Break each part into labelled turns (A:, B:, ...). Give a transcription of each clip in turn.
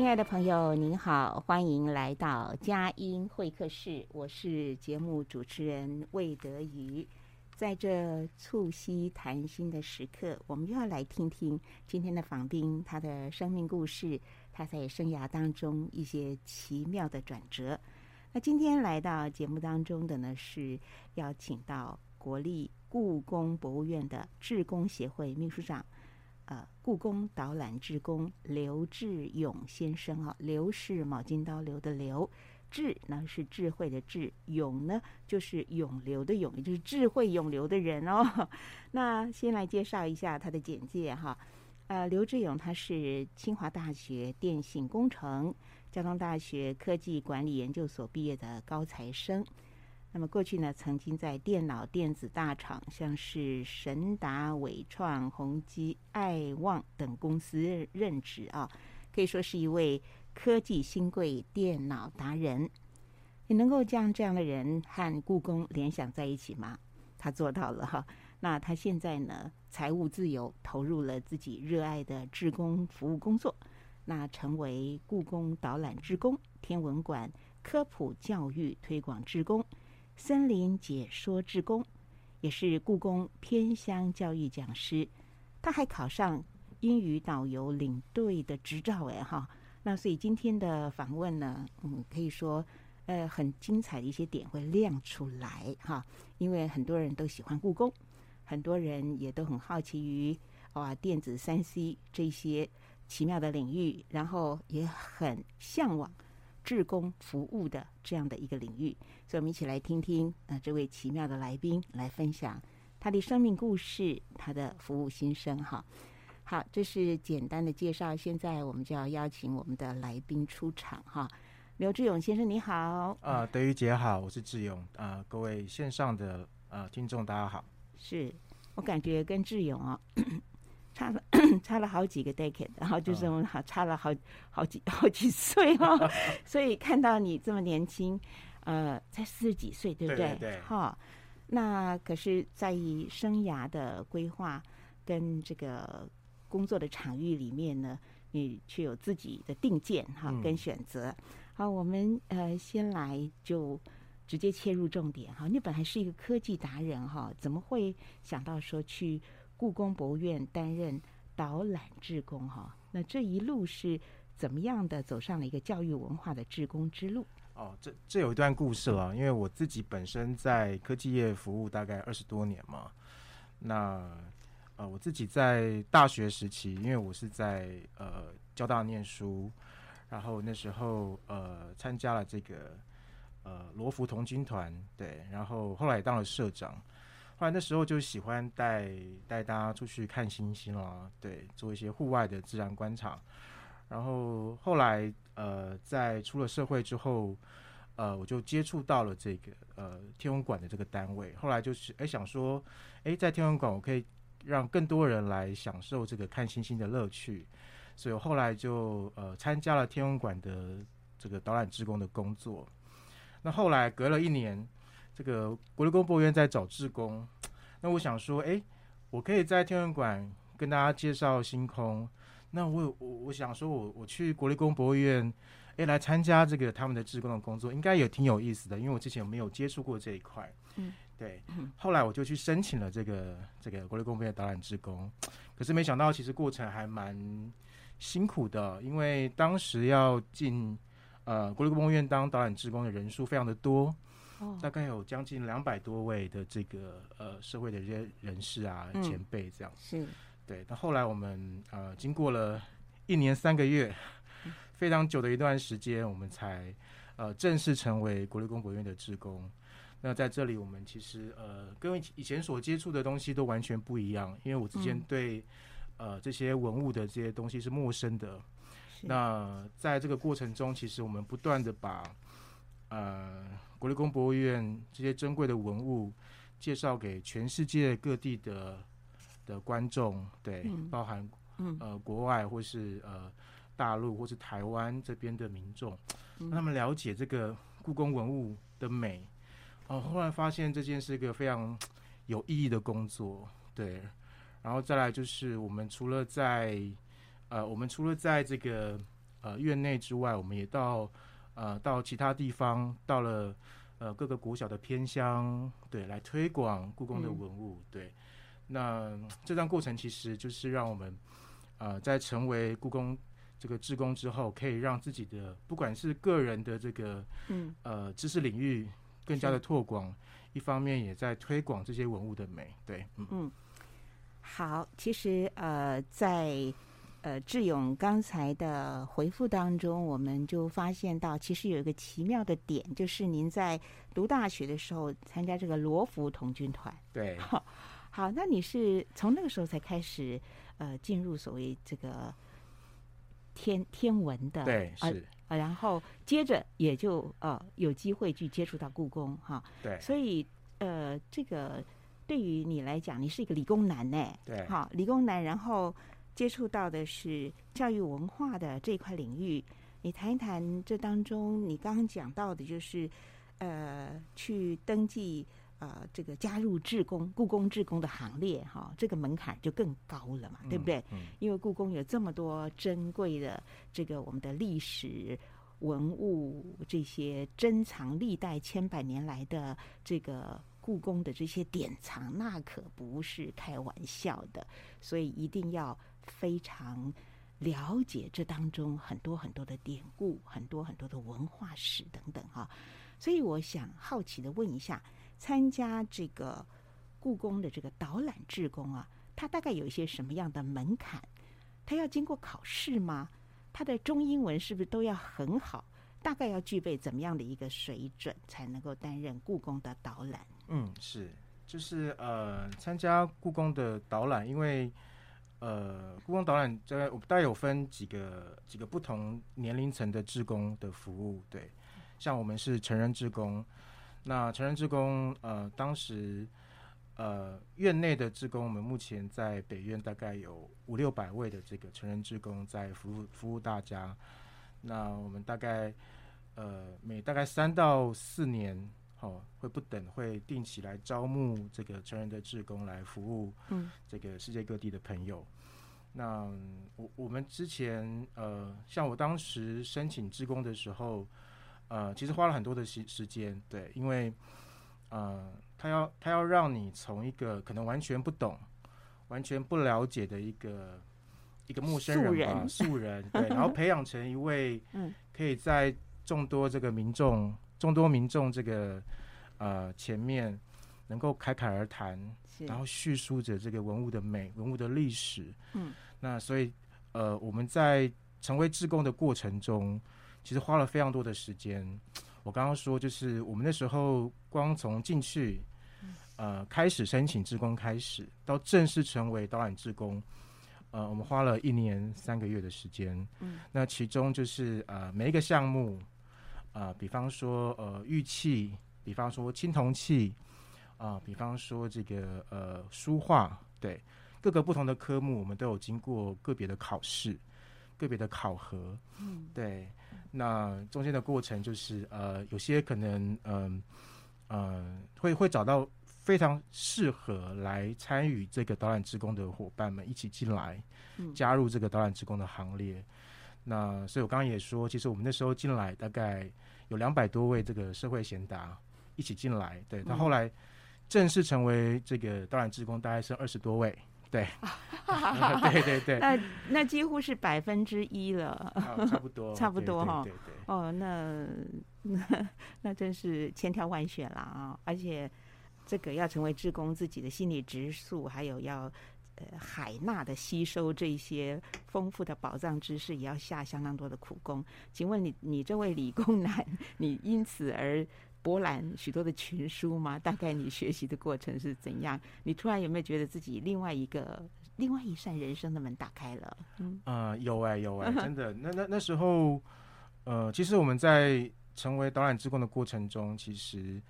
A: 亲爱的朋友，您好，欢迎来到佳音会客室。我是节目主持人魏德瑜。在这促膝谈心的时刻，我们又要来听听今天的访宾他的生命故事，他在生涯当中一些奇妙的转折。那今天来到节目当中的呢，是邀请到国立故宫博物院的志工协会秘书长。呃，故宫导览志工刘志勇先生啊，刘是卯金刀刘的刘，智呢是智慧的智，勇呢就是永流的勇，也就是智慧永流的人哦。那先来介绍一下他的简介哈。呃，刘志勇他是清华大学电信工程、交通大学科技管理研究所毕业的高材生。那么过去呢，曾经在电脑电子大厂，像是神达、伟创、宏基、爱旺等公司任职啊，可以说是一位科技新贵、电脑达人。你能够将这样的人和故宫联想在一起吗？他做到了哈。那他现在呢，财务自由，投入了自己热爱的志工服务工作，那成为故宫导览志工、天文馆科普教育推广志工。森林解说志工，也是故宫偏乡教育讲师。他还考上英语导游领队的执照，哎哈。那所以今天的访问呢，嗯，可以说呃很精彩的一些点会亮出来哈。因为很多人都喜欢故宫，很多人也都很好奇于哇电子三 C 这些奇妙的领域，然后也很向往。志工服务的这样的一个领域，所以我们一起来听听呃这位奇妙的来宾来分享他的生命故事，他的服务心声哈。好，这是简单的介绍，现在我们就要邀请我们的来宾出场哈。刘志勇先生你好，啊、
B: 呃，德瑜姐好，我是志勇啊、呃，各位线上的呃听众大家好，
A: 是我感觉跟志勇啊。差了 差了好几个 decade，然后就是我们好差了好好几好几岁哦，所以看到你这么年轻，呃，才四十几岁，对不对？对，对，对。哈，那可是在于生涯的规划跟这个工作的场域里面呢，你却有自己的定见哈跟选择。好，我们呃先来就直接切入重点哈。你本来是一个科技达人哈，怎么会想到说去？故宫博物院担任导览志工哈，那这一路是怎么样的走上了一个教育文化的志工之路？
B: 哦，这这有一段故事了，因为我自己本身在科技业服务大概二十多年嘛。那呃，我自己在大学时期，因为我是在呃交大念书，然后那时候呃参加了这个呃罗浮童军团，对，然后后来也当了社长。后来那时候就喜欢带带大家出去看星星啦，对，做一些户外的自然观察。然后后来呃，在出了社会之后，呃，我就接触到了这个呃天文馆的这个单位。后来就是哎想说，哎在天文馆我可以让更多人来享受这个看星星的乐趣，所以我后来就呃参加了天文馆的这个导览职工的工作。那后来隔了一年。这个国立公博物院在找志工，那我想说，哎，我可以在天文馆跟大家介绍星空，那我我我想说我我去国立公博物院，哎，来参加这个他们的志工的工作，应该也挺有意思的，因为我之前没有接触过这一块。嗯，对。后来我就去申请了这个这个国立故宫博院导览志工，可是没想到其实过程还蛮辛苦的，因为当时要进呃国立故宫博院当导览志工的人数非常的多，哦，大概有将近两百多位的这个呃社会的这些人士啊、嗯、前辈这样。是。对，那后来我们呃经过了一年三个月，非常久的一段时间，我们才呃正式成为国立故宫博物院的职工。那在这里，我们其实呃跟以前所接触的东西都完全不一样，因为我之前对、嗯、呃这些文物的这些东西是陌生的。那在这个过程中，其实我们不断的把呃国立故宫博物院这些珍贵的文物介绍给全世界各地的。的观众对，嗯、包含呃国外或是呃大陆或是台湾这边的民众，嗯、让他们了解这个故宫文物的美。哦、呃，后来发现这件是一个非常有意义的工作，对。然后再来就是我们除了在呃我们除了在这个呃院内之外，我们也到呃到其他地方，到了呃各个国小的偏乡，对，来推广故宫的文物，嗯、对。那这段过程其实就是让我们，呃，在成为故宫这个志工之后，可以让自己的不管是个人的这个，嗯，呃，知识领域更加的拓广，一方面也在推广这些文物的美。对，嗯，嗯
A: 好，其实呃，在呃志勇刚才的回复当中，我们就发现到，其实有一个奇妙的点，就是您在读大学的时候参加这个罗浮童军团。
B: 对。
A: 好，那你是从那个时候才开始呃进入所谓这个天天文的
B: 对是
A: 啊，然后接着也就呃有机会去接触到故宫哈
B: 对，
A: 所以呃这个对于你来讲，你是一个理工男呢
B: 对，
A: 好理工男，然后接触到的是教育文化的这块领域，你谈一谈这当中你刚刚讲到的就是呃去登记。呃，这个加入志工、故宫志工的行列，哈，这个门槛就更高了嘛，对不对？嗯，因为故宫有这么多珍贵的这个我们的历史文物，这些珍藏历代千百年来的这个故宫的这些典藏，那可不是开玩笑的，所以一定要非常了解这当中很多很多的典故，很多很多的文化史等等哈。所以我想好奇的问一下。参加这个故宫的这个导览志工啊，他大概有一些什么样的门槛？他要经过考试吗？他的中英文是不是都要很好？大概要具备怎么样的一个水准，才能够担任故宫的导览？
B: 嗯，是，就是呃，参加故宫的导览，因为呃，故宫导览这我大概有分几个几个不同年龄层的志工的服务，对，像我们是成人志工。那成人志工，呃，当时，呃，院内的职工，我们目前在北院大概有五六百位的这个成人志工在服务服务大家。那我们大概，呃，每大概三到四年，哦，会不等会定期来招募这个成人的志工来服务，嗯，这个世界各地的朋友。嗯、那我我们之前，呃，像我当时申请志工的时候。呃，其实花了很多的时时间，对，因为，呃，他要他要让你从一个可能完全不懂、完全不了解的一个一个陌生人吧，素人，素人，对，然后培养成一位，可以在众多这个民众、众多民众这个呃前面能够侃侃而谈，然后叙述着这个文物的美、文物的历史，嗯，那所以呃，我们在成为志工的过程中。其实花了非常多的时间。我刚刚说，就是我们那时候光从进去，呃，开始申请志工开始，到正式成为导览志工，呃，我们花了一年三个月的时间。嗯，那其中就是呃每一个项目，啊，比方说呃玉器，比方说青铜器，啊，比方说这个呃书画，对，各个不同的科目，我们都有经过个别的考试。个别的考核，嗯，对，那中间的过程就是，呃，有些可能，嗯、呃，呃，会会找到非常适合来参与这个导览职工的伙伴们一起进来，加入这个导览职工的行列。嗯、那所以我刚刚也说，其实我们那时候进来大概有两百多位这个社会贤达一起进来，对，到后来正式成为这个导览职工，大概是二十多位。对，对对对，
A: 那那几乎是百分之一了，
B: 哦，差不多，
A: 差不多哈。
B: 对对，
A: 哦，那那 那真是千挑万选了啊！而且这个要成为志工，自己的心理直素，还有要呃海纳的吸收这些丰富的宝藏知识，也要下相当多的苦功。请问你，你这位理工男，你因此而？博览许多的群书吗？大概你学习的过程是怎样？你突然有没有觉得自己另外一个、另外一扇人生的门打开了？
B: 嗯，呃、有哎、欸，有哎、欸，真的。那那那时候，呃，其实我们在成为导览志工的过程中，其实，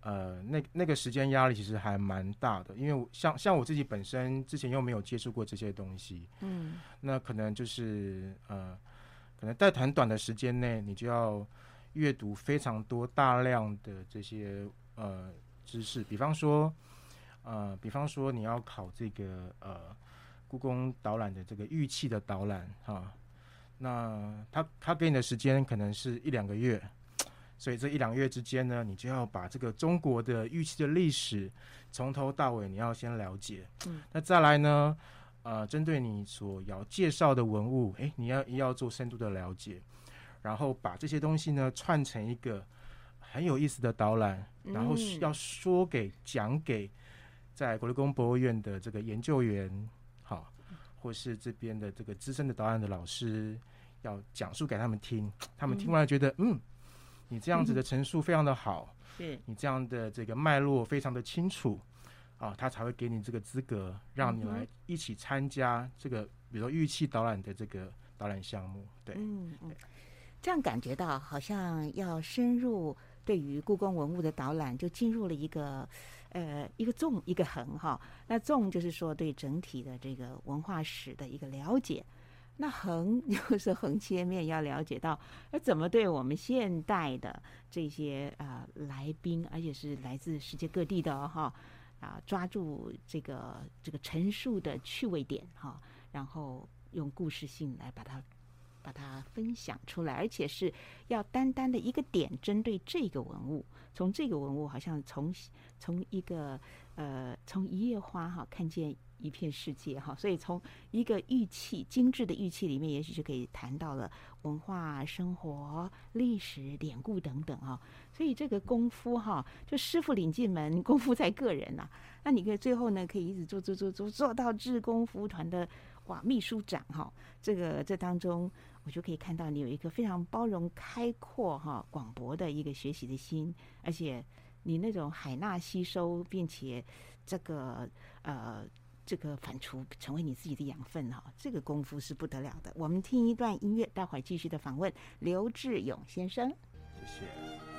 B: 呃，那那个时间压力其实还蛮大的，因为像像我自己本身之前又没有接触过这些东西，嗯，那可能就是呃，可能在很短的时间内，你就要。阅读非常多大量的这些呃知识，比方说呃，比方说你要考这个呃故宫导览的这个玉器的导览哈，那他他给你的时间可能是一两个月，所以这一两个月之间呢，你就要把这个中国的预期的历史从头到尾你要先了解。嗯，那再来呢，呃，针对你所要介绍的文物，诶，你要也要做深度的了解。然后把这些东西呢串成一个很有意思的导览，然后要说给讲给在国立故宫博物院的这个研究员，好，或是这边的这个资深的导览的老师，要讲述给他们听。他们听完了觉得，嗯，你这样子的陈述非常的好，是你这样的这个脉络非常的清楚，啊，他才会给你这个资格，让你来一起参加这个，比如说玉器导览的这个导览项目，对。嗯
A: 这样感觉到好像要深入对于故宫文物的导览，就进入了一个呃一个纵一个横哈。那纵就是说对整体的这个文化史的一个了解，那横 就是横切面要了解到，那怎么对我们现代的这些啊、呃、来宾，而且是来自世界各地的哈啊，抓住这个这个陈述的趣味点哈，然后用故事性来把它。把它分享出来，而且是要单单的一个点针对这个文物，从这个文物好像从从一个呃从一叶花哈看见一片世界哈，所以从一个玉器精致的玉器里面，也许就可以谈到了文化、生活、历史、典故等等哈。所以这个功夫哈，就师傅领进门，功夫在个人呐、那你可以最后呢，可以一直做做做做做到志工服务团的哇秘书长哈。这个这当中。我就可以看到你有一个非常包容、开阔、哈广博的一个学习的心，而且你那种海纳吸收，并且这个呃这个反刍成为你自己的养分哈，这个功夫是不得了的。我们听一段音乐，待会儿继续的访问刘志勇先生。谢谢。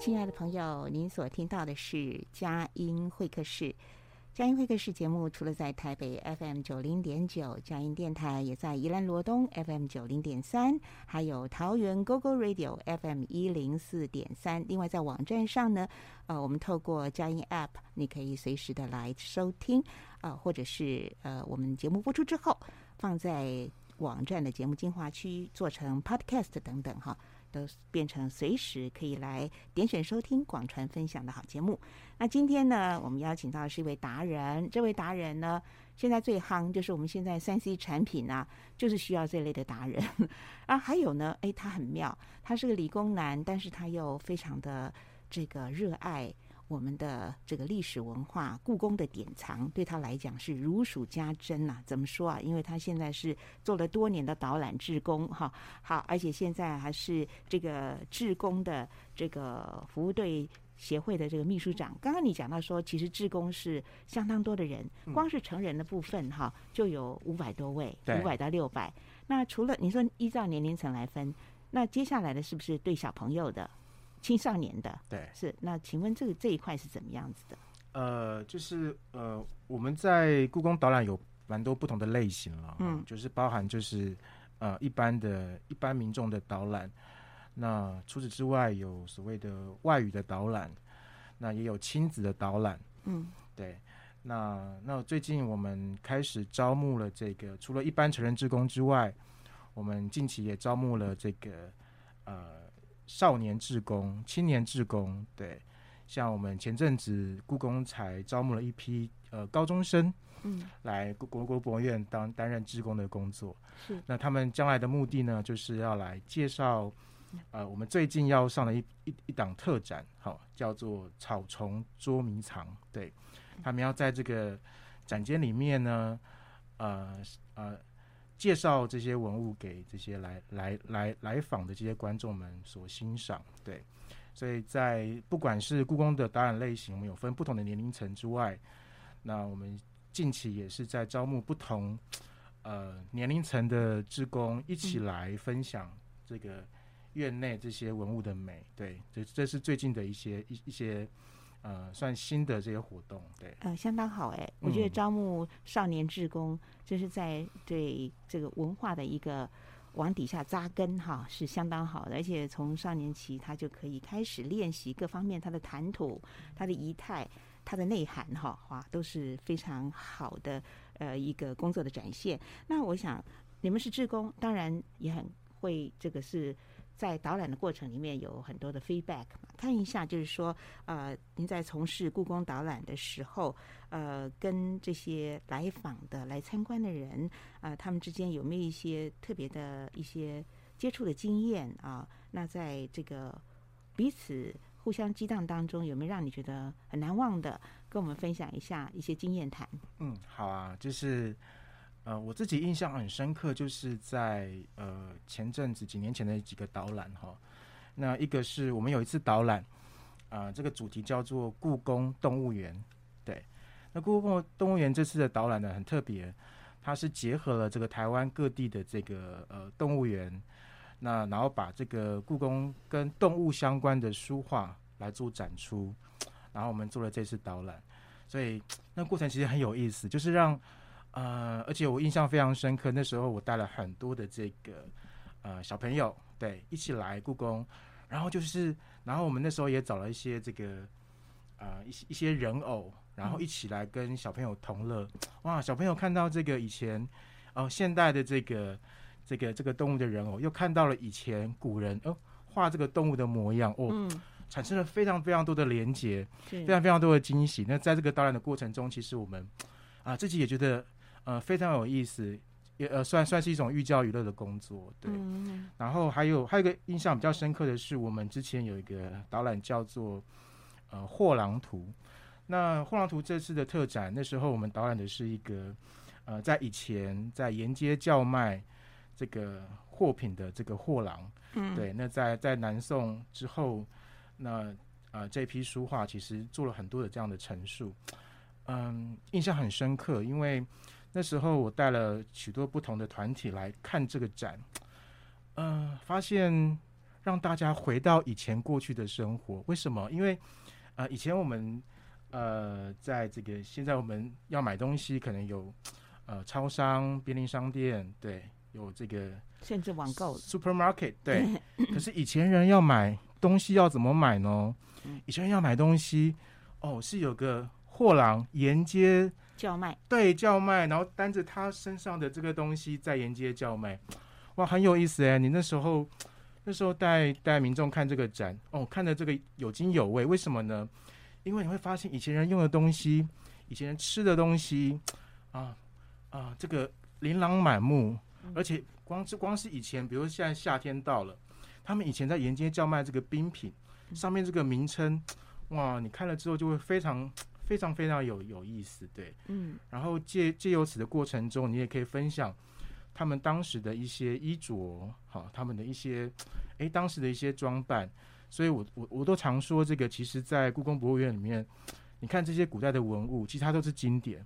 A: 亲爱的朋友，您所听到的是佳音会客室。佳音会客室节目除了在台北 FM 九零点九佳音电台，也在宜兰罗东 FM 九零点三，还有桃园 GoGo Radio FM 一零四点三。另外在网站上呢，呃，我们透过佳音 App，你可以随时的来收听啊、呃，或者是呃，我们节目播出之后放在网站的节目精华区，做成 Podcast 等等哈。都变成随时可以来点选收听、广传分享的好节目。那今天呢，我们邀请到的是一位达人。这位达人呢，现在最夯就是我们现在三 C 产品啊，就是需要这类的达人。啊，还有呢，哎，他很妙，他是个理工男，但是他又非常的这个热爱。我们的这个历史文化，故宫的典藏对他来讲是如数家珍呐。怎么说啊？因为他现在是做了多年的导览志工，哈，好，而且现在还是这个志工的这个服务队协会的这个秘书长。刚刚你讲到说，其实志工是相当多的人，光是成人的部分哈，就有五百多位，五百到六百。那除了你说依照年龄层来分，那接下来的是不是对小朋友的？青少年的，
B: 对，
A: 是。那请问这个这一块是怎么样子的？
B: 呃，就是呃，我们在故宫导览有蛮多不同的类型了，嗯，就是包含就是呃一般的一般民众的导览，那除此之外有所谓的外语的导览，那也有亲子的导览，嗯，对。那那最近我们开始招募了这个，除了一般成人职工之外，我们近期也招募了这个呃。少年志工、青年志工，对，像我们前阵子故宫才招募了一批呃高中生，嗯，来国国博物院当担任志工的工作。是，那他们将来的目的呢，就是要来介绍，呃，我们最近要上的一一一档特展，好，叫做草丛捉迷藏。对，他们要在这个展间里面呢，呃呃。介绍这些文物给这些来来来来访的这些观众们所欣赏，对，所以在不管是故宫的导览类型，我们有分不同的年龄层之外，那我们近期也是在招募不同呃年龄层的职工一起来分享这个院内这些文物的美，对，这这是最近的一些一一些。呃，算新的这些活动，对，
A: 呃，相当好哎，我觉得招募少年志工，就是在对这个文化的一个往底下扎根哈，是相当好的，而且从少年期他就可以开始练习各方面他的谈吐、他的仪态、他的内涵哈，哇，都是非常好的呃一个工作的展现。那我想你们是志工，当然也很会这个是。在导览的过程里面有很多的 feedback，看一下就是说，呃，您在从事故宫导览的时候，呃，跟这些来访的、来参观的人，啊、呃，他们之间有没有一些特别的一些接触的经验啊？那在这个彼此互相激荡当中，有没有让你觉得很难忘的？跟我们分享一下一些经验谈。
B: 嗯，好啊，就是。呃，我自己印象很深刻，就是在呃前阵子几年前的几个导览哈。那一个是我们有一次导览，啊、呃，这个主题叫做故宫动物园。对，那故宫动物园这次的导览呢很特别，它是结合了这个台湾各地的这个呃动物园，那然后把这个故宫跟动物相关的书画来做展出，然后我们做了这次导览，所以那过程其实很有意思，就是让。呃，而且我印象非常深刻，那时候我带了很多的这个呃小朋友，对，一起来故宫，然后就是，然后我们那时候也找了一些这个呃一些一些人偶，然后一起来跟小朋友同乐。哇，小朋友看到这个以前哦、呃、现代的这个这个这个动物的人偶，又看到了以前古人哦画这个动物的模样，哦，嗯、产生了非常非常多的连结，非常非常多的惊喜。那在这个导览的过程中，其实我们啊、呃、自己也觉得。呃，非常有意思，也呃算算是一种寓教于乐的工作，对。嗯、然后还有还有一个印象比较深刻的是，我们之前有一个导览叫做呃货郎图。那货郎图这次的特展，那时候我们导览的是一个呃在以前在沿街叫卖这个货品的这个货郎。嗯。对，那在在南宋之后，那呃这批书画其实做了很多的这样的陈述，嗯，印象很深刻，因为。那时候我带了许多不同的团体来看这个展，嗯、呃，发现让大家回到以前过去的生活。为什么？因为呃，以前我们呃，在这个现在我们要买东西，可能有呃超商、便利商店，对，有这个
A: 甚至网购
B: supermarket，对。可是以前人要买东西要怎么买呢？以前人要买东西，哦，是有个货郎沿街
A: 叫卖，
B: 对，叫卖，然后担着他身上的这个东西在沿街叫卖，哇，很有意思哎！你那时候那时候带带民众看这个展，哦，看的这个有津有味，为什么呢？因为你会发现以前人用的东西，以前人吃的东西，啊啊，这个琳琅满目，而且光是光是以前，比如现在夏天到了，他们以前在沿街叫卖这个冰品。上面这个名称，哇，你看了之后就会非常非常非常有有意思，对，嗯，然后借借由此的过程中，你也可以分享他们当时的一些衣着，好，他们的一些，哎，当时的一些装扮，所以我我我都常说，这个其实，在故宫博物院里面，你看这些古代的文物，其实它都是经典，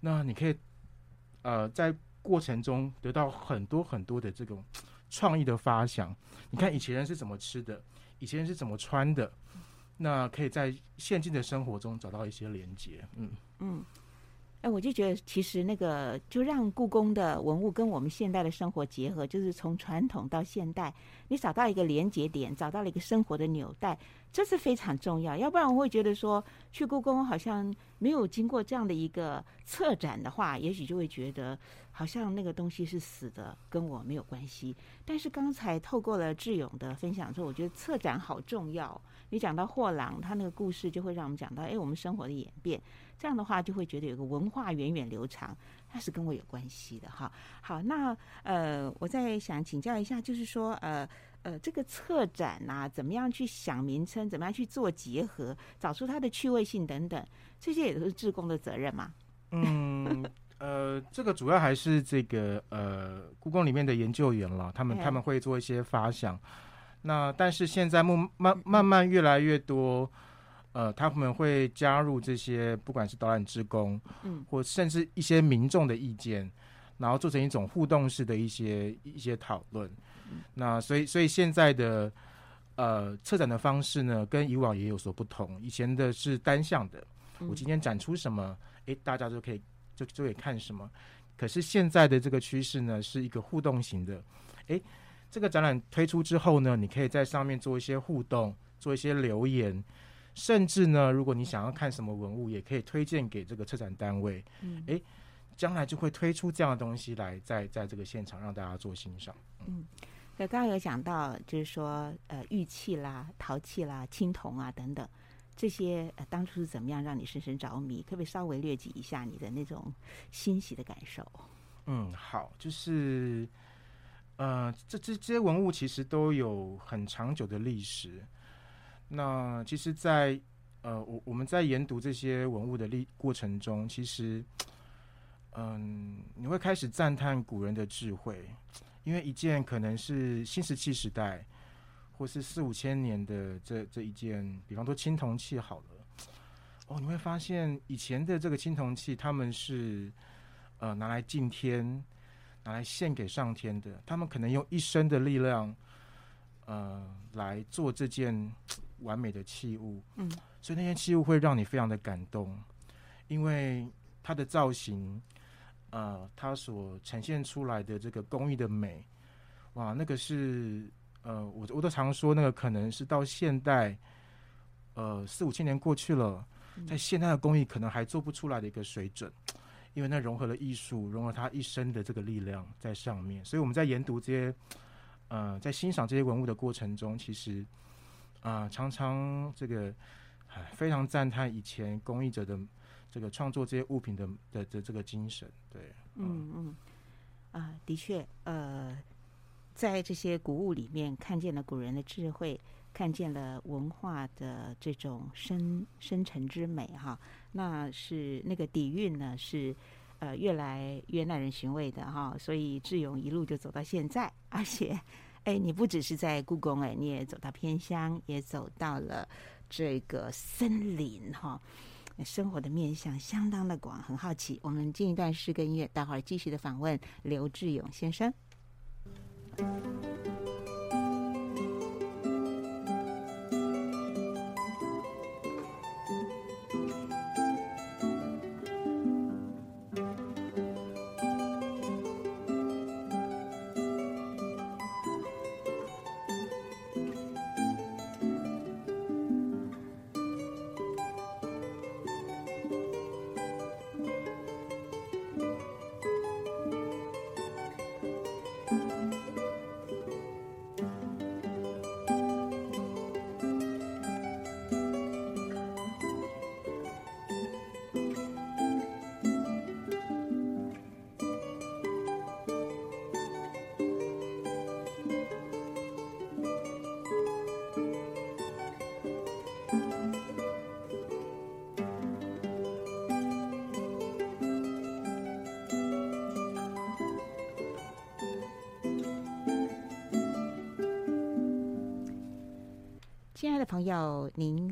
B: 那你可以，呃，在过程中得到很多很多的这种创意的发想，你看以前人是怎么吃的。以前人是怎么穿的？那可以在现今的生活中找到一些连接。嗯嗯，
A: 哎，我就觉得其实那个就让故宫的文物跟我们现代的生活结合，就是从传统到现代，你找到一个连接点，找到了一个生活的纽带，这是非常重要。要不然我会觉得说去故宫好像没有经过这样的一个策展的话，也许就会觉得。好像那个东西是死的，跟我没有关系。但是刚才透过了志勇的分享之后，我觉得策展好重要。你讲到货郎，他那个故事就会让我们讲到，哎，我们生活的演变。这样的话，就会觉得有个文化源远流长，它是跟我有关系的哈。好，那呃，我再想请教一下，就是说，呃呃，这个策展啊，怎么样去想名称，怎么样去做结合，找出它的趣味性等等，这些也都是志工的责任嘛？
B: 嗯。呃，这个主要还是这个呃，故宫里面的研究员了，他们他们会做一些发想。那但是现在慢慢慢慢越来越多，呃，他们会加入这些不管是导览职工，嗯，或甚至一些民众的意见，然后做成一种互动式的一些一些讨论。那所以所以现在的呃策展的方式呢，跟以往也有所不同。以前的是单向的，我今天展出什么，哎，大家都可以。就就可以看什么，可是现在的这个趋势呢，是一个互动型的。诶，这个展览推出之后呢，你可以在上面做一些互动，做一些留言，甚至呢，如果你想要看什么文物，也可以推荐给这个策展单位。嗯，诶，将来就会推出这样的东西来，在在这个现场让大家做欣赏。
A: 嗯，那刚刚有讲到，就是说，呃，玉器啦、陶器啦、青铜啊等等。这些呃，当初是怎么样让你深深着迷？可不可以稍微略举一下你的那种欣喜的感受？
B: 嗯，好，就是呃，这这这些文物其实都有很长久的历史。那其实在，呃，我我们在研读这些文物的历过程中，其实嗯、你会开始赞叹古人的智慧，因为一件可能是新石器时代。或是四五千年的这这一件，比方说青铜器好了，哦，你会发现以前的这个青铜器，他们是呃拿来敬天，拿来献给上天的。他们可能用一生的力量，呃，来做这件 完美的器物。嗯，所以那件器物会让你非常的感动，因为它的造型，呃，它所呈现出来的这个工艺的美，哇，那个是。呃，我我都常说，那个可能是到现代，呃，四五千年过去了，在现代的工艺可能还做不出来的一个水准，因为那融合了艺术，融合他一生的这个力量在上面。所以我们在研读这些，呃，在欣赏这些文物的过程中，其实啊、呃，常常这个非常赞叹以前工艺者的这个创作这些物品的的的这个精神。对，
A: 嗯嗯，啊、呃，的确，呃。在这些古物里面，看见了古人的智慧，看见了文化的这种深深沉之美，哈，那是那个底蕴呢，是呃越来越耐人寻味的，哈。所以志勇一路就走到现在，而且，哎，你不只是在故宫，哎，你也走到偏乡，也走到了这个森林，哈。生活的面向相当的广，很好奇。我们进一段诗歌音乐，待会儿继续的访问刘志勇先生。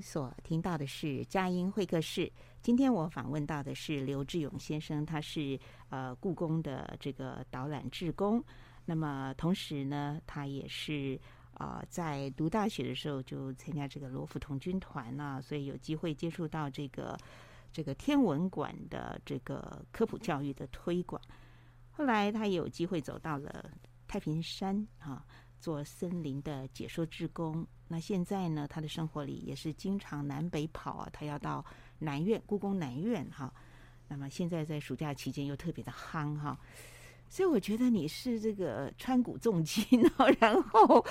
A: 所听到的是佳音会客室。今天我访问到的是刘志勇先生，他是呃故宫的这个导览志工。那么同时呢，他也是啊、在读大学的时候就参加这个罗浮童军团啊，所以有机会接触到这个这个天文馆的这个科普教育的推广。后来他也有机会走到了太平山啊。做森林的解说志工，那现在呢，他的生活里也是经常南北跑啊，他要到南苑故宫南苑哈。那么现在在暑假期间又特别的夯哈。所以我觉得你是这个川古重今，然后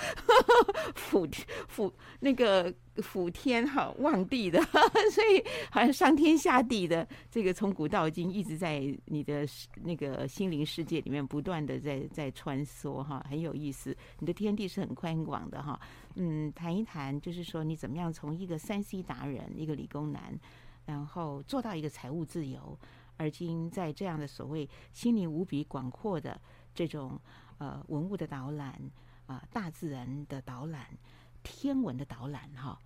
A: 辅辅那个辅天哈望地的，所以好像上天下地的这个从古到今一直在你的那个心灵世界里面不断的在在穿梭哈，很有意思。你的天地是很宽广的哈。嗯，谈一谈就是说你怎么样从一个三 C 达人，一个理工男，然后做到一个财务自由。而今在这样的所谓心灵无比广阔的这种呃文物的导览啊、大自然的导览、天文的导览哈，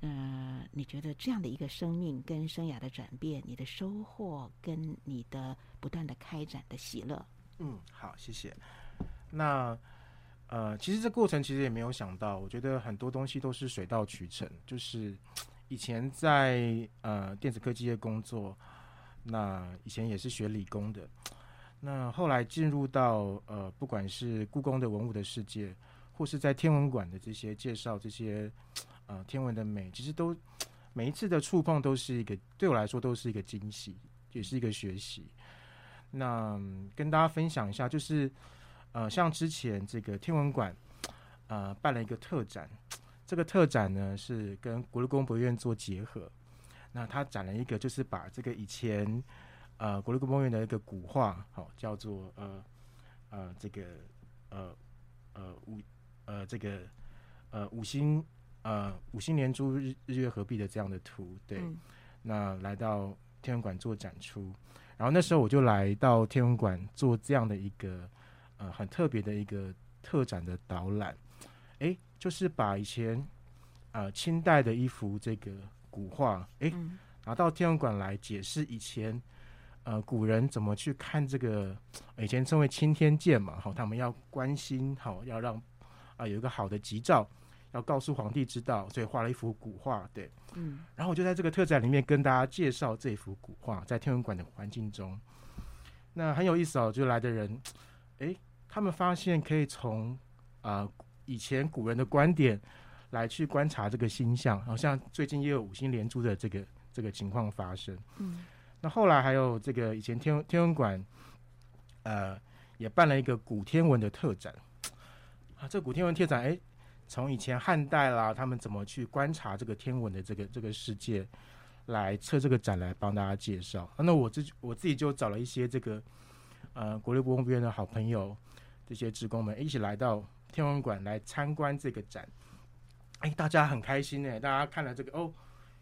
A: 嗯、你觉得这样的一个生命跟生涯的转变，你的收获跟你的不断的开展的喜乐？
B: 嗯，好，谢谢。那呃，其实这过程其实也没有想到，我觉得很多东西都是水到渠成。就是以前在呃电子科技业工作。那以前也是学理工的，那后来进入到呃，不管是故宫的文物的世界，或是在天文馆的这些介绍这些呃天文的美，其实都每一次的触碰都是一个对我来说都是一个惊喜，也是一个学习。那、跟大家分享一下，就是呃，像之前这个天文馆呃办了一个特展，这个特展呢是跟国立故宫博物院做结合。那他展了一个，就是把这个以前，呃，国立故宫院的一个古画，好、哦，叫做呃呃这个呃呃五呃这个呃五星呃五星连珠日日月合璧的这样的图，对，嗯、那来到天文馆做展出，然后那时候我就来到天文馆做这样的一个呃很特别的一个特展的导览，哎，就是把以前呃清代的一幅这个。古画，哎，拿到天文馆来解释以前，呃，古人怎么去看这个，以前称为青天剑嘛，好，他们要关心，好，要让啊、呃、有一个好的吉兆，要告诉皇帝知道，所以画了一幅古画，对，嗯，然后我就在这个特展里面跟大家介绍这幅古画，在天文馆的环境中，那很有意思哦，就来的人，哎，他们发现可以从啊、呃、以前古人的观点。来去观察这个星象，好像最近也有五星连珠的这个这个情况发生。嗯，那后来还有这个以前天天文馆，呃，也办了一个古天文的特展。啊，这古天文特展，哎，从以前汉代啦，他们怎么去观察这个天文的这个这个世界，来策这个展来帮大家介绍。啊，那我自我自己就找了一些这个呃国立故宫博物院的好朋友，这些职工们一起来到天文馆来参观这个展。哎，大家很开心呢。大家看了这个哦，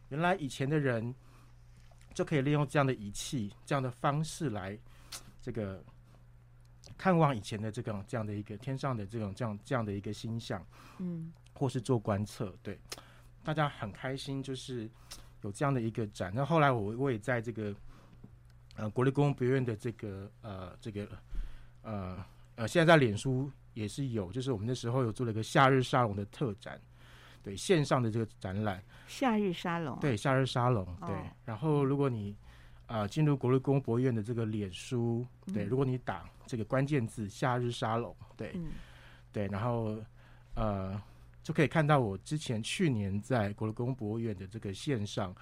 B: 原来以前的人就可以利用这样的仪器、这样的方式来这个看望以前的这个这样的一个天上的这种这样这样的一个星象，嗯，或是做观测。对，大家很开心，就是有这样的一个展。那后来我我也在这个呃国立故宫博物院的这个呃这个呃呃，现在在脸书也是有，就是我们那时候有做了一个夏日沙龙的特展。对线上的这个展览，
A: 夏日沙龙。
B: 对夏日沙龙，对。哦、然后，如果你啊、呃、进入国立故宫博物院的这个脸书，对，嗯、如果你打这个关键字“夏日沙龙”，对，嗯、对，然后呃就可以看到我之前去年在国立故宫博物院的这个线上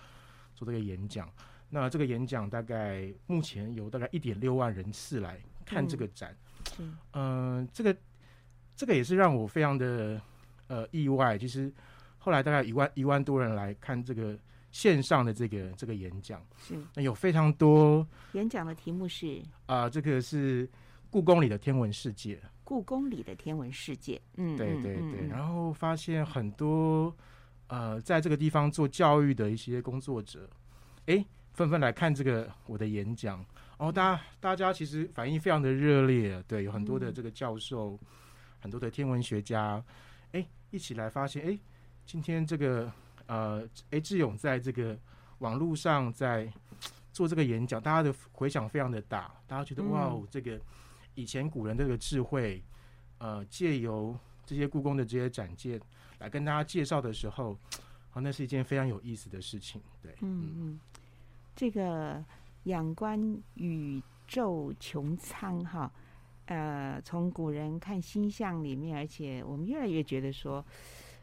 B: 做这个演讲。那这个演讲大概目前有大概一点六万人次来看这个展，嗯，呃、这个这个也是让我非常的呃意外，其实。后来大概一万一万多人来看这个线上的这个这个演讲，是。那有非常多
A: 演讲的题目是？
B: 啊、呃，这个是故宫里的天文世界，
A: 故宫里的天文世界，嗯，
B: 对对对，嗯、然后发现很多呃，在这个地方做教育的一些工作者，哎，纷纷来看这个我的演讲，然后大家大家其实反应非常的热烈，对，有很多的这个教授，嗯、很多的天文学家，哎，一起来发现，哎。今天这个呃，哎，志勇在这个网络上在做这个演讲，大家的回响非常的大，大家觉得、嗯、哇哦，这个以前古人这个智慧，呃，借由这些故宫的这些展件来跟大家介绍的时候，啊，那是一件非常有意思的事情。对，
A: 嗯嗯，这个仰观宇宙穹苍哈。呃，从古人看星象里面，而且我们越来越觉得说，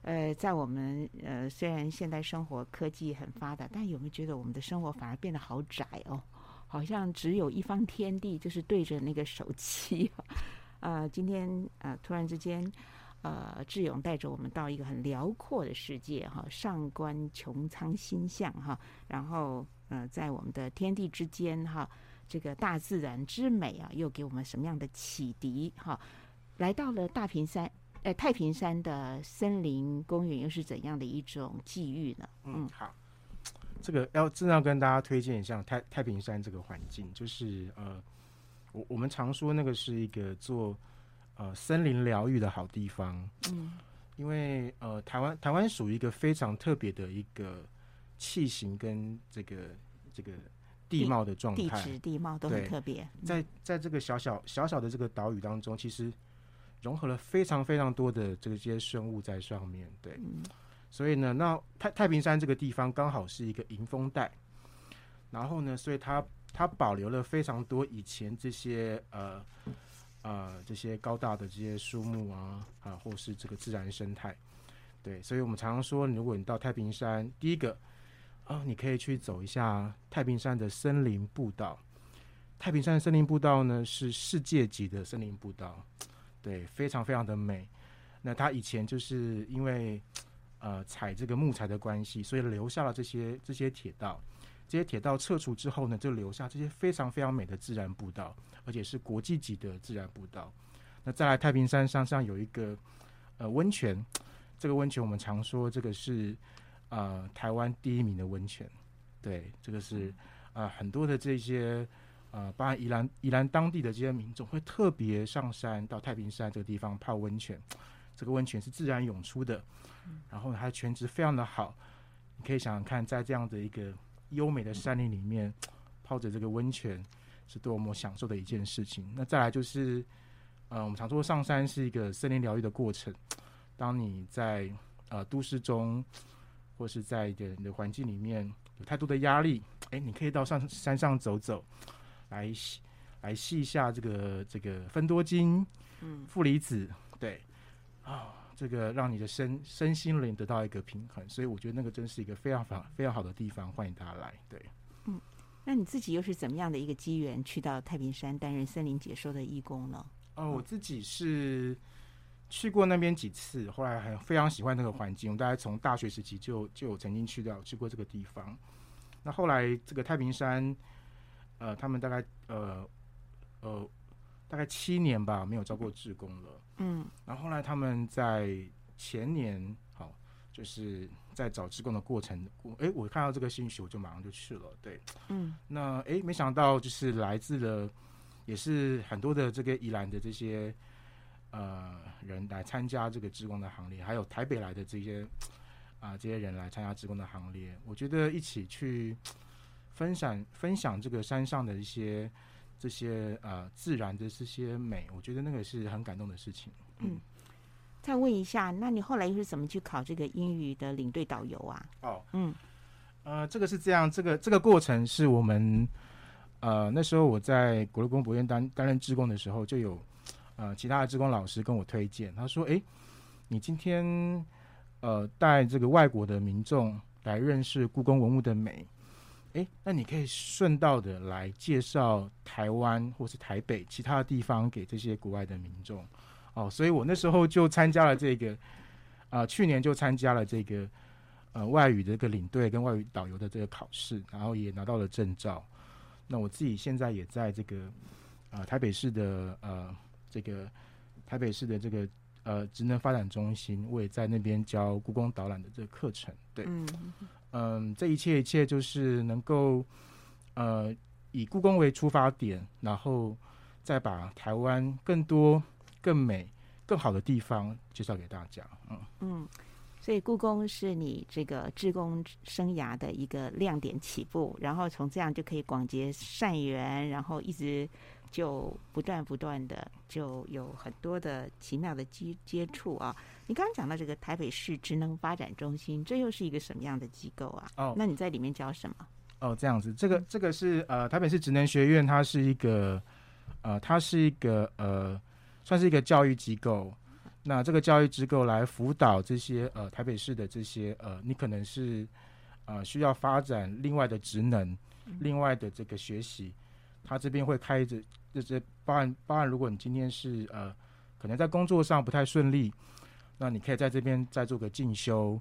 A: 呃，在我们呃虽然现代生活科技很发达，但有没有觉得我们的生活反而变得好窄哦？好像只有一方天地，就是对着那个手机。呃，今天呃突然之间，呃，智勇带着我们到一个很辽阔的世界哈，上观穹苍星象哈，然后呃在我们的天地之间哈。这个大自然之美啊，又给我们什么样的启迪？哈，来到了大平山，呃，太平山的森林公园，又是怎样的一种际遇呢？
B: 嗯，好，这个要真要跟大家推荐一下太太平山这个环境，就是呃，我我们常说那个是一个做呃森林疗愈的好地方。嗯，因为呃，台湾台湾属于一个非常特别的一个器型跟这个这个。地貌的状态，
A: 地质地貌都很特别。
B: 在在这个小小小小的这个岛屿当中，其实融合了非常非常多的这些生物在上面。对，嗯、所以呢，那太太平山这个地方刚好是一个迎风带，然后呢，所以它它保留了非常多以前这些呃呃这些高大的这些树木啊啊，或是这个自然生态。对，所以我们常常说，如果你到太平山，第一个。啊，你可以去走一下太平山的森林步道。太平山的森林步道呢，是世界级的森林步道，对，非常非常的美。那他以前就是因为呃采这个木材的关系，所以留下了这些这些铁道。这些铁道撤除之后呢，就留下这些非常非常美的自然步道，而且是国际级的自然步道。那再来太平山上上有一个呃温泉，这个温泉我们常说这个是。呃，台湾第一名的温泉，对，这个是呃很多的这些呃，包含宜兰宜兰当地的这些民众会特别上山到太平山这个地方泡温泉。这个温泉是自然涌出的，然后它的泉质非常的好。你可以想想看，在这样的一个优美的山林里面泡着这个温泉，是多么享受的一件事情。那再来就是，呃，我们常说上山是一个森林疗愈的过程。当你在呃都市中。或是在一个你的环境里面有太多的压力，哎，你可以到上山上走走，来来吸一下这个这个芬多精，嗯，负离子，对，啊、哦，这个让你的身身心灵得到一个平衡，所以我觉得那个真是一个非常非常非常好的地方，欢迎大家来。对，
A: 嗯，那你自己又是怎么样的一个机缘去到太平山担任森林解说的义工呢？
B: 哦，我自己是。去过那边几次，后来还非常喜欢那个环境。我们大概从大学时期就就有曾经去到去过这个地方。那后来这个太平山，呃，他们大概呃呃大概七年吧，没有招过志工了。嗯。然后后来他们在前年，好，就是在找志工的过程，哎，我看到这个信息，我就马上就去了。对。嗯。那哎，没想到就是来自了，也是很多的这个宜兰的这些。呃，人来参加这个志工的行列，还有台北来的这些啊、呃，这些人来参加志工的行列，我觉得一起去分享分享这个山上的一些这些呃自然的这些美，我觉得那个是很感动的事情。嗯，
A: 嗯，再问一下，那你后来又是怎么去考这个英语的领队导游啊？
B: 哦，嗯，呃，这个是这样，这个这个过程是我们呃那时候我在国立公博院担担任志工的时候就有。呃，其他的志工老师跟我推荐，他说：“哎，你今天呃带这个外国的民众来认识故宫文物的美，哎，那你可以顺道的来介绍台湾或是台北其他的地方给这些国外的民众。哦，所以我那时候就参加了这个，啊、呃，去年就参加了这个呃外语的这个领队跟外语导游的这个考试，然后也拿到了证照。那我自己现在也在这个啊、呃、台北市的呃。”这个台北市的这个呃职能发展中心，我也在那边教故宫导览的这个课程。对，嗯，嗯，这一切一切就是能够呃以故宫为出发点，然后再把台湾更多、更美、更好的地方介绍给大家。嗯
A: 嗯，所以故宫是你这个志工生涯的一个亮点起步，然后从这样就可以广结善缘，然后一直就不断不断的就有很多的奇妙的接接触啊。你刚刚讲到这个台北市职能发展中心，这又是一个什么样的机构啊？哦，那你在里面教什么？
B: 哦，这样子，这个这个是呃台北市职能学院，它是一个呃它是一个呃算是一个教育机构。那这个教育机构来辅导这些呃台北市的这些呃，你可能是呃需要发展另外的职能，另外的这个学习，他这边会开着这些包含包含，如果你今天是呃可能在工作上不太顺利，那你可以在这边再做个进修，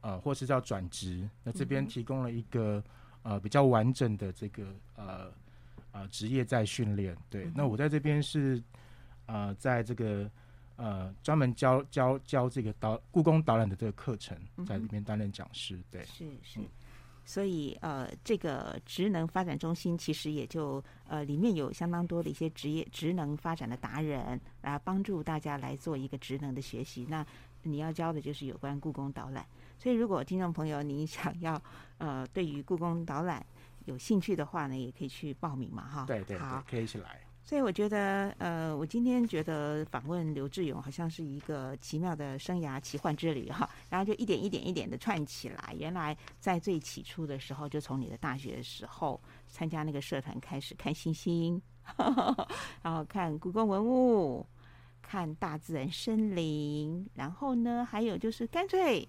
B: 呃，或是叫转职，那这边提供了一个呃比较完整的这个呃呃职业在训练。对，那我在这边是呃在这个。呃，专门教教教这个导故宫导览的这个课程，在里面担任讲师。嗯、对，
A: 是是，所以呃，这个职能发展中心其实也就呃，里面有相当多的一些职业职能发展的达人来帮助大家来做一个职能的学习。那你要教的就是有关故宫导览。所以，如果听众朋友你想要呃，对于故宫导览有兴趣的话呢，也可以去报名嘛，哈。
B: 对对，好，可以一起来。
A: 所以我觉得，呃，我今天觉得访问刘志勇好像是一个奇妙的生涯奇幻之旅哈，然后就一点一点一点的串起来。原来在最起初的时候，就从你的大学时候参加那个社团开始看星星，然后看故宫文物，看大自然森林，然后呢，还有就是干脆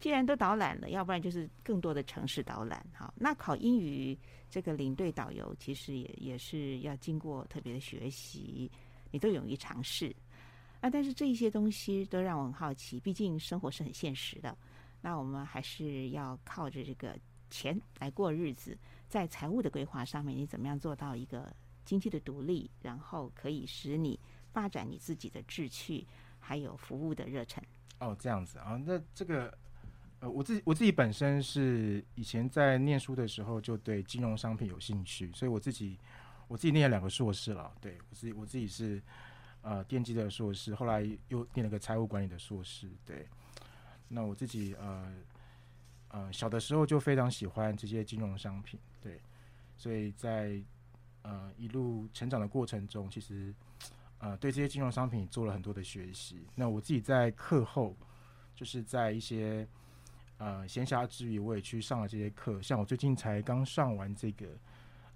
A: 既然都导览了，要不然就是更多的城市导览。好，那考英语。这个领队导游其实也也是要经过特别的学习，你都勇于尝试啊！但是这一些东西都让我很好奇，毕竟生活是很现实的。那我们还是要靠着这个钱来过日子，在财务的规划上面，你怎么样做到一个经济的独立，然后可以使你发展你自己的志趣，还有服务的热忱？
B: 哦，这样子啊，那这个。呃，我自己我自己本身是以前在念书的时候就对金融商品有兴趣，所以我自己我自己念了两个硕士了。对，我自己我自己是呃电机的硕士，后来又念了个财务管理的硕士。对，那我自己呃呃小的时候就非常喜欢这些金融商品，对，所以在呃一路成长的过程中，其实呃对这些金融商品做了很多的学习。那我自己在课后就是在一些呃，闲暇之余，我也去上了这些课。像我最近才刚上完这个，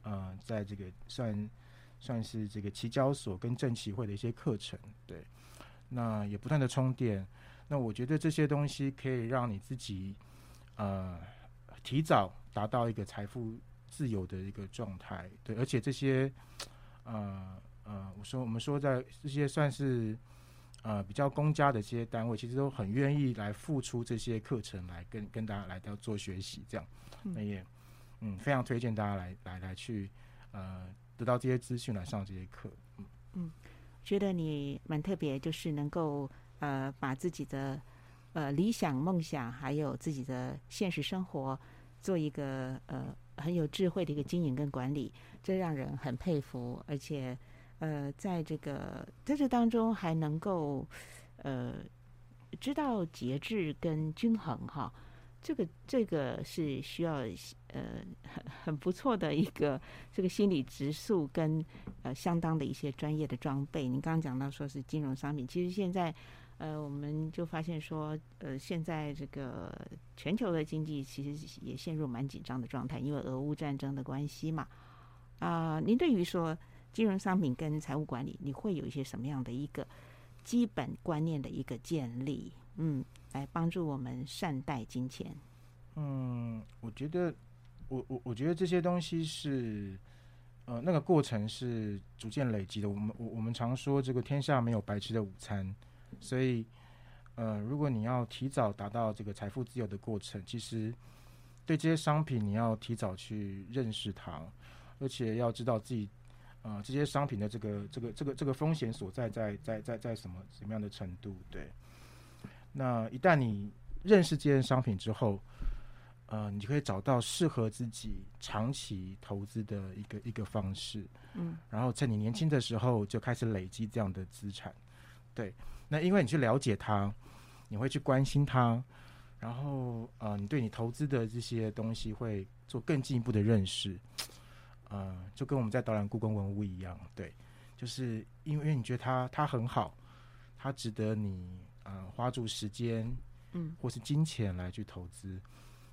B: 呃，在这个算算是这个期交所跟证期会的一些课程，对。那也不断的充电。那我觉得这些东西可以让你自己呃提早达到一个财富自由的一个状态，对。而且这些呃呃，我说我们说在这些算是。呃，比较公家的这些单位，其实都很愿意来付出这些课程，来跟跟大家来到做学习，这样，那也嗯，非常推荐大家来来来去呃，得到这些资讯来上这些课，嗯
A: 嗯，觉得你蛮特别，就是能够呃把自己的呃理想梦想，还有自己的现实生活，做一个呃很有智慧的一个经营跟管理，这让人很佩服，而且。呃，在这个在这当中还能够呃知道节制跟均衡哈，这个这个是需要呃很很不错的一个这个心理质素跟呃相当的一些专业的装备。您刚刚讲到说是金融商品，其实现在呃我们就发现说呃现在这个全球的经济其实也陷入蛮紧张的状态，因为俄乌战争的关系嘛。啊、您对于说。金融商品跟财务管理，你会有一些什么样的一个基本观念的一个建立？嗯，来帮助我们善待金钱。
B: 嗯，我觉得，我我我觉得这些东西是，呃，那个过程是逐渐累积的。我们我我们常说，这个天下没有白吃的午餐，所以，呃，如果你要提早达到这个财富自由的过程，其实对这些商品你要提早去认识它，而且要知道自己。啊、呃，这些商品的这个这个这个这个风险所在在在在在什么什么样的程度？对，那一旦你认识这件商品之后，呃，你就可以找到适合自己长期投资的一个一个方式。嗯，然后在你年轻的时候就开始累积这样的资产。对，那因为你去了解它，你会去关心它，然后呃，你对你投资的这些东西会做更进一步的认识，呃，就跟我们在导览故宫文物一样，对，就是因为你觉得它它很好，它值得你呃花住时间，嗯，或是金钱来去投资，嗯、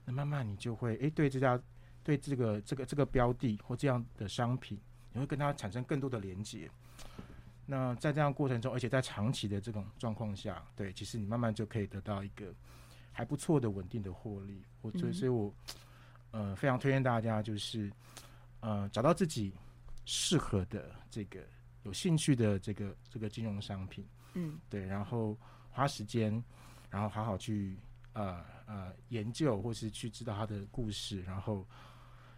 B: 那慢慢你就会哎对这家对这个这个这个标的或这样的商品，你会跟它产生更多的连接。那在这样过程中，而且在长期的这种状况下，对，其实你慢慢就可以得到一个还不错的稳定的获利。我所以，所以我呃非常推荐大家，就是呃找到自己适合的这个有兴趣的这个这个金融商品，嗯，对，然后花时间，然后好好去呃呃研究，或是去知道它的故事，然后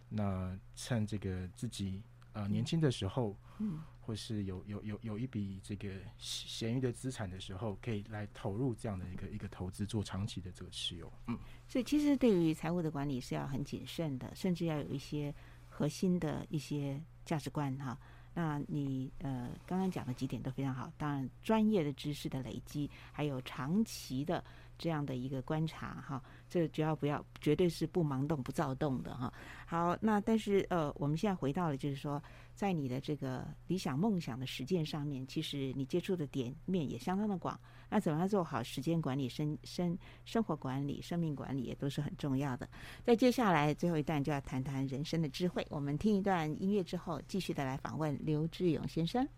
B: 那趁这个自己呃年轻的时候，嗯。或是有有有有一笔这个闲余的资产的时候，可以来投入这样的一个一个投资，做长期的这个持有。嗯，
A: 所以其实对于财务的管理是要很谨慎的，甚至要有一些核心的一些价值观哈。那你呃刚刚讲的几点都非常好，当然专业的知识的累积，还有长期的。这样的一个观察哈，这只要不要，绝对是不盲动不躁动的哈。好，那但是呃，我们现在回到了，就是说，在你的这个理想梦想的实践上面，其实你接触的点面也相当的广。那怎么样做好时间管理生生生活管理生命管理也都是很重要的。在接下来最后一段就要谈谈人生的智慧我们听一段音乐之后继续的来访问刘志勇先生。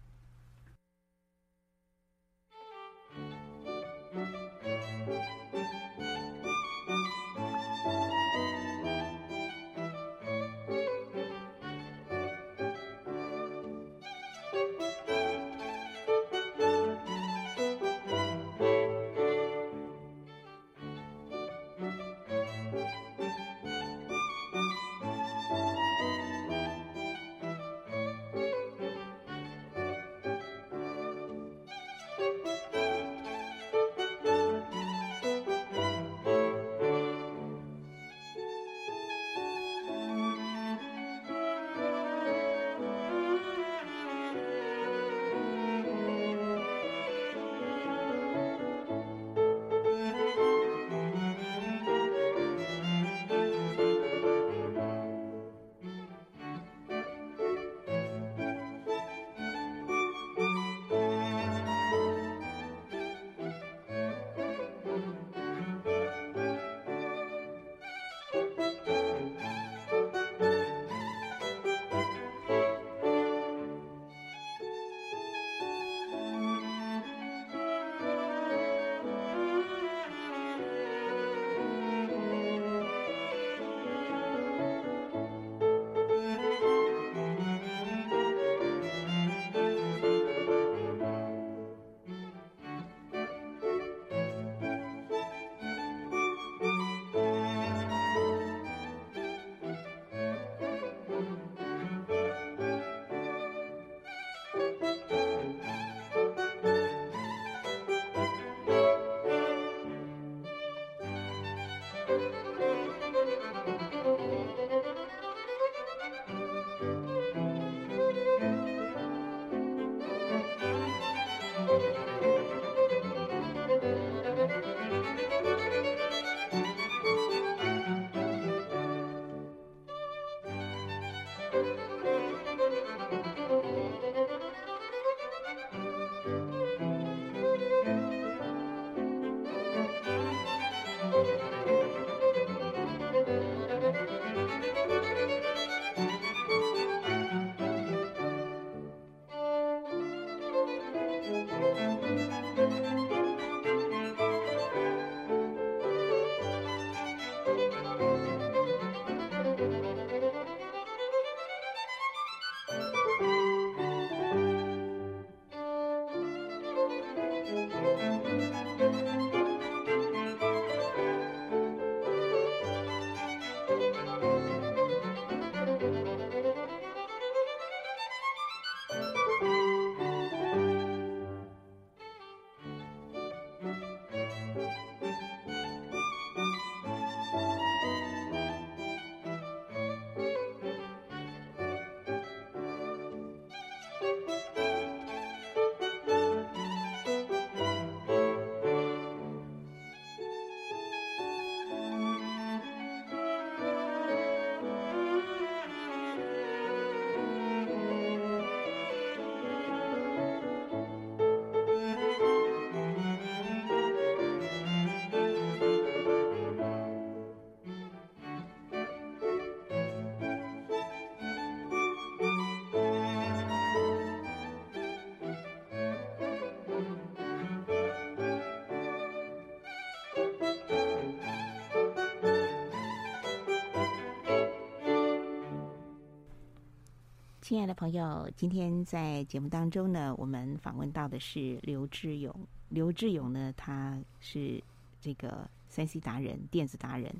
A: 亲爱的朋友，今天在节目当中呢，我们访问到的是刘志勇。刘志勇呢，他是这个三 C 达人、电子达人。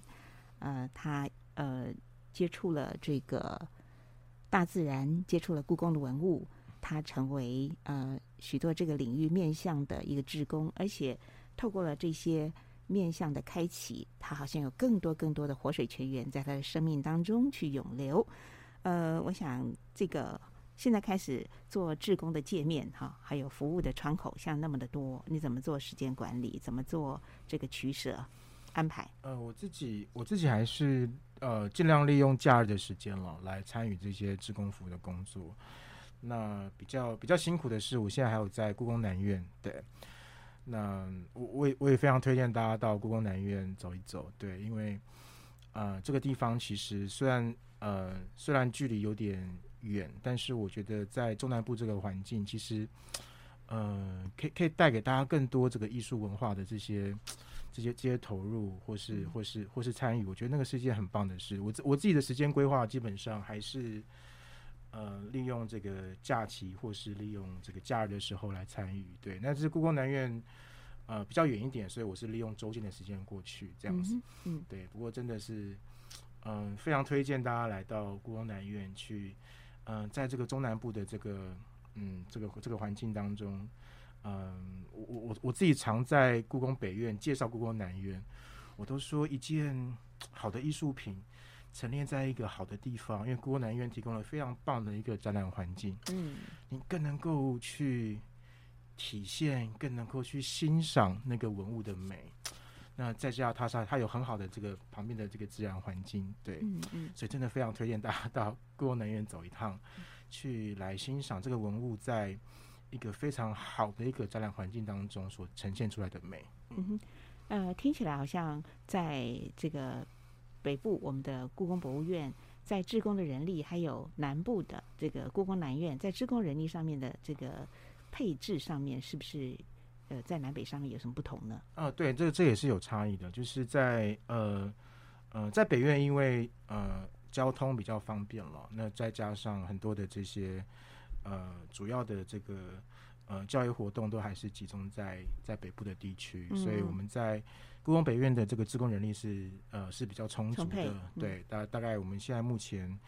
A: 呃，他呃接触了这个大自然，接触了故宫的文物，他成为呃许多这个领域面向的一个志工，而且透过了这些面向的开启，他好像有更多更多的活水泉源在他的生命当中去涌流。呃，我想这个现在开始做志工的界面哈，还有服务的窗口，像那么的多，你怎么做时间管理？怎么做这个取舍安排？
B: 呃，我自己我自己还是呃尽量利用假日的时间了来参与这些志工服务的工作。那比较比较辛苦的是，我现在还有在故宫南院，对。那我我也我也非常推荐大家到故宫南院走一走，对，因为呃这个地方其实虽然。呃，虽然距离有点远，但是我觉得在中南部这个环境，其实，呃，可以可以带给大家更多这个艺术文化的这些这些这些投入，或是或是或是参与。我觉得那个是一件很棒的事。我我自己的时间规划基本上还是，呃，利用这个假期或是利用这个假日的时候来参与。对，那是故宫南院，呃，比较远一点，所以我是利用周间的时间过去这样子。嗯，嗯，对。不过真的是。嗯，非常推荐大家来到故宫南院去，嗯，在这个中南部的这个，嗯，这个这个环境当中，嗯，我我我自己常在故宫北院介绍故宫南院，我都说一件好的艺术品陈列在一个好的地方，因为故宫南院提供了非常棒的一个展览环境，嗯，你更能够去体现，更能够去欣赏那个文物的美。那再加上它上，它有很好的这个旁边的这个自然环境，对，嗯嗯，所以真的非常推荐大家到故宫南院走一趟，去来欣赏这个文物在一个非常好的一个展览环境当中所呈现出来的美。
A: 嗯哼，呃，听起来好像在这个北部我们的故宫博物院，在志工的人力，还有南部的这个故宫南院，在志工人力上面的这个配置上面，是不是？呃，在南北上面有什么不同呢？
B: 啊，对，这这也是有差异的，就是在呃呃，在北院，因为呃交通比较方便了，那再加上很多的这些呃主要的这个呃教育活动都还是集中在在北部的地区，嗯，所以我们在故宫北院的这个职工人力是呃是比较充足的，嗯，对，大大概我们现在目前。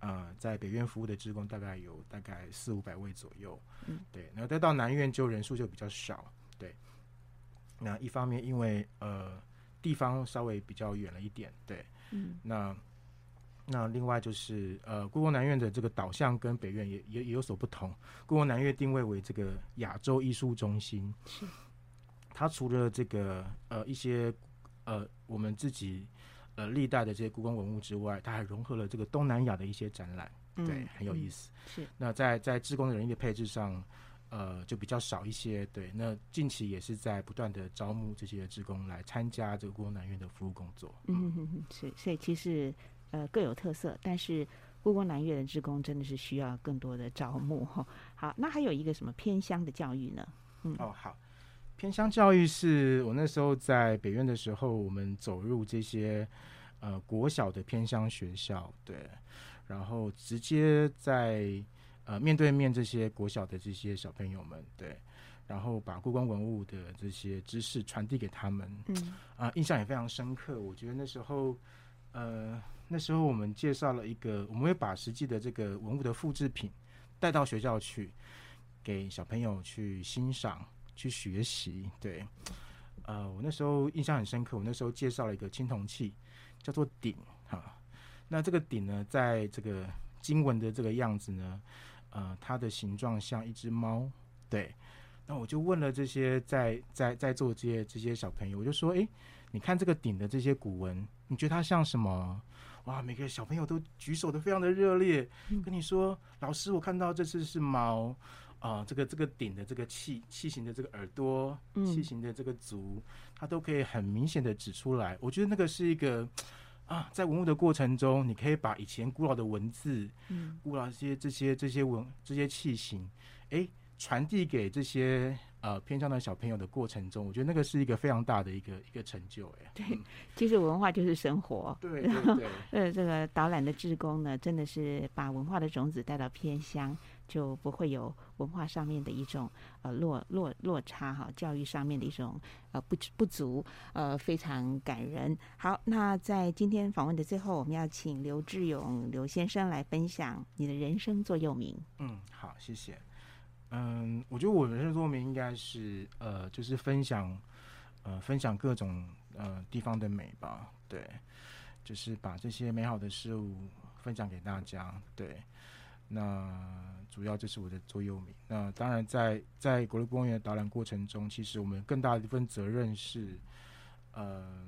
B: 呃，在北院服务的职工大概有大概四五百位左右，嗯，对。然后再到南院就人数就比较少，对。那一方面因为呃地方稍微比较远了一点，对，嗯。那那另外就是呃故宫南院的这个导向跟北院也也也有所不同。故宫南院定位为这个亚洲艺术中心，是。它除了这个呃一些呃我们自己。呃，历代的这些故宫文物之外，它还融合了这个东南亚的一些展览，嗯，对，很有意思。
A: 是。
B: 那在在志工的人力的配置上，呃，就比较少一些。对。那近期也是在不断的招募这些职工来参加这个故宫南院的服务工作。
A: 嗯嗯嗯，是。所以其实呃各有特色，但是故宫南院的职工真的是需要更多的招募哈。好，那还有一个什么偏乡的教育呢？嗯。
B: 哦，好。偏乡教育是我那时候在北院的时候，我们走入这些呃国小的偏乡学校，对，然后直接在呃面对面这些国小的这些小朋友们，对，然后把故宫文物的这些知识传递给他们，嗯，啊、呃，印象也非常深刻。我觉得那时候，呃，那时候我们介绍了一个，我们会把实际的这个文物的复制品带到学校去，给小朋友去欣赏。去学习，对，呃，我那时候印象很深刻。我那时候介绍了一个青铜器，叫做鼎，哈。那这个鼎呢，在这个经文的这个样子呢，呃，它的形状像一只猫，对。那我就问了这些在在在座这些这些小朋友，我就说，诶，你看这个鼎的这些古文，你觉得它像什么？哇，每个小朋友都举手的非常的热烈，跟你说，老师，我看到这次是猫。啊、呃，这个这个鼎的这个器器型的这个耳朵，器型的这个足，它都可以很明显的指出来。我觉得那个是一个啊，在文物的过程中，你可以把以前古老的文字，嗯，古老这些这些这些文这些器型，哎，传递给这些呃偏乡的小朋友的过程中，我觉得那个是一个非常大的一个一个成就。哎，
A: 对，其实文化就是生活。
B: 对对 对。
A: 呃，这个导览的志工呢，真的是把文化的种子带到偏乡。就不会有文化上面的一种呃落落落差哈，教育上面的一种呃不不足，呃非常感人。好，那在今天访问的最后，我们要请刘志勇刘先生来分享你的人生座右铭。
B: 嗯，好，谢谢。嗯，我觉得我人生座右铭应该是呃，就是分享呃分享各种呃地方的美吧。对，就是把这些美好的事物分享给大家。对。那主要就是我的座右铭。那当然在，在在国立公园的导览过程中，其实我们更大的一份责任是，嗯、呃，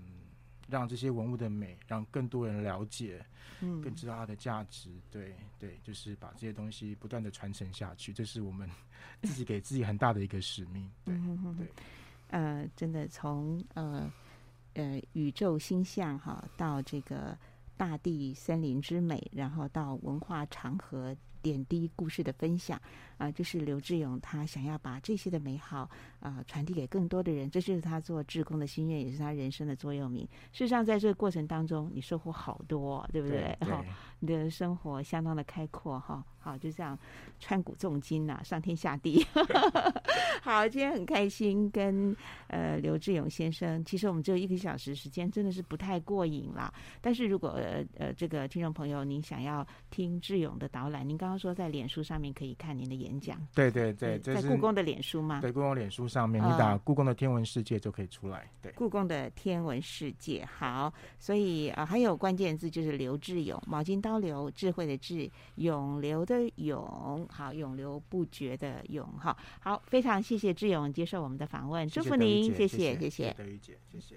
B: 让这些文物的美，让更多人了解，嗯，更知道它的价值。对对，就是把这些东西不断的传承下去，这是我们 自己给自己很大的一个使命。对对，
A: 呃，真的从呃呃宇宙星象哈，到这个大地森林之美，然后到文化长河。点滴故事的分享啊，就是刘志勇他想要把这些的美好啊传递给更多的人，这就是他做志工的心愿，也是他人生的座右铭。事实上，在这个过程当中，你收获好多，对不对？哈，你的生活相当的开阔，哈。好，就这样穿古重今呐，上天下地。好，今天很开心跟呃刘志勇先生，其实我们只有一个小时时间，真的是不太过瘾啦。但是如果呃呃这个听众朋友您想要听志勇的导览，您刚刚说在脸书上面可以看您的演讲，
B: 对对对，
A: 在故宫的脸书吗？
B: 对，故宫脸书上面，你打故宫的天文世界就可以出来。对，
A: 故宫的天文世界。好，所以啊、呃、还有关键字就是刘志勇，毛巾刀流，智慧的智，永流的永，好，永流不绝的永，哈，好，非常谢谢志勇接受我们的访问，祝福您，谢谢，谢谢，
B: 德玉姐，谢谢。